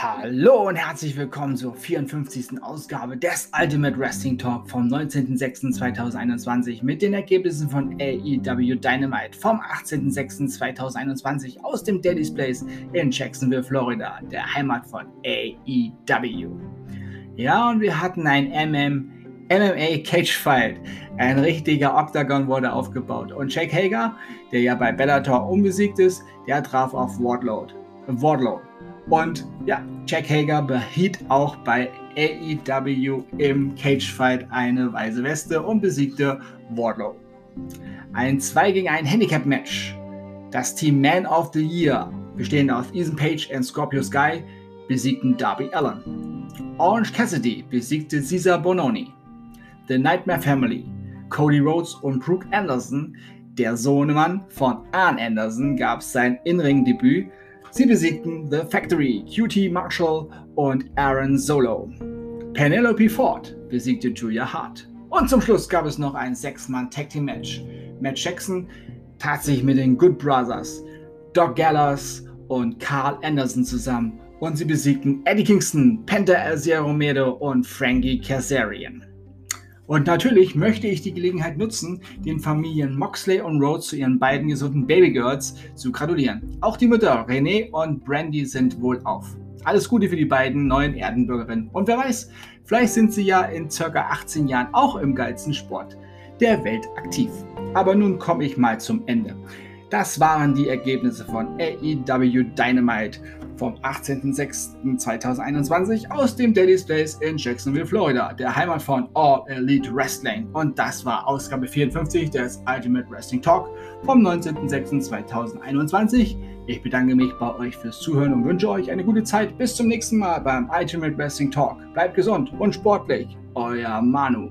Hallo und herzlich willkommen zur 54. Ausgabe des Ultimate Wrestling Talk vom 19.06.2021 mit den Ergebnissen von AEW Dynamite vom 18.06.2021 aus dem Daily's Place in Jacksonville, Florida, der Heimat von AEW. Ja, und wir hatten ein MM, MMA Cage Fight. Ein richtiger Octagon wurde aufgebaut. Und Jake Hager, der ja bei Bellator unbesiegt ist, der traf auf Wardlow. Wardlow. Und ja, Jack Hager behielt auch bei AEW im Cagefight eine weiße Weste und besiegte Wardlow. Ein 2 gegen 1 Handicap-Match. Das Team Man of the Year, bestehend aus Ethan Page und Scorpio Sky, besiegten Darby Allen. Orange Cassidy besiegte Cesar Bononi. The Nightmare Family, Cody Rhodes und Brooke Anderson, der Sohnemann von Arn Anderson, gab sein In-Ring-Debüt Sie besiegten The Factory, QT Marshall und Aaron Solo. Penelope Ford besiegte Julia Hart. Und zum Schluss gab es noch ein Sechs-Mann-Tag-Team-Match. Matt Jackson tat sich mit den Good Brothers, Doc Gallows und Carl Anderson zusammen und sie besiegten Eddie Kingston, Penta El Romero und Frankie Kazarian. Und natürlich möchte ich die Gelegenheit nutzen, den Familien Moxley und Rhodes zu ihren beiden gesunden Babygirls zu gratulieren. Auch die Mütter Renee und Brandy sind wohl auf. Alles Gute für die beiden neuen Erdenbürgerinnen. Und wer weiß, vielleicht sind sie ja in circa 18 Jahren auch im geilsten Sport der Welt aktiv. Aber nun komme ich mal zum Ende. Das waren die Ergebnisse von AEW Dynamite vom 18.06.2021 aus dem Daily's Place in Jacksonville, Florida, der Heimat von All Elite Wrestling. Und das war Ausgabe 54 des Ultimate Wrestling Talk vom 19.06.2021. Ich bedanke mich bei euch fürs Zuhören und wünsche euch eine gute Zeit. Bis zum nächsten Mal beim Ultimate Wrestling Talk. Bleibt gesund und sportlich. Euer Manu.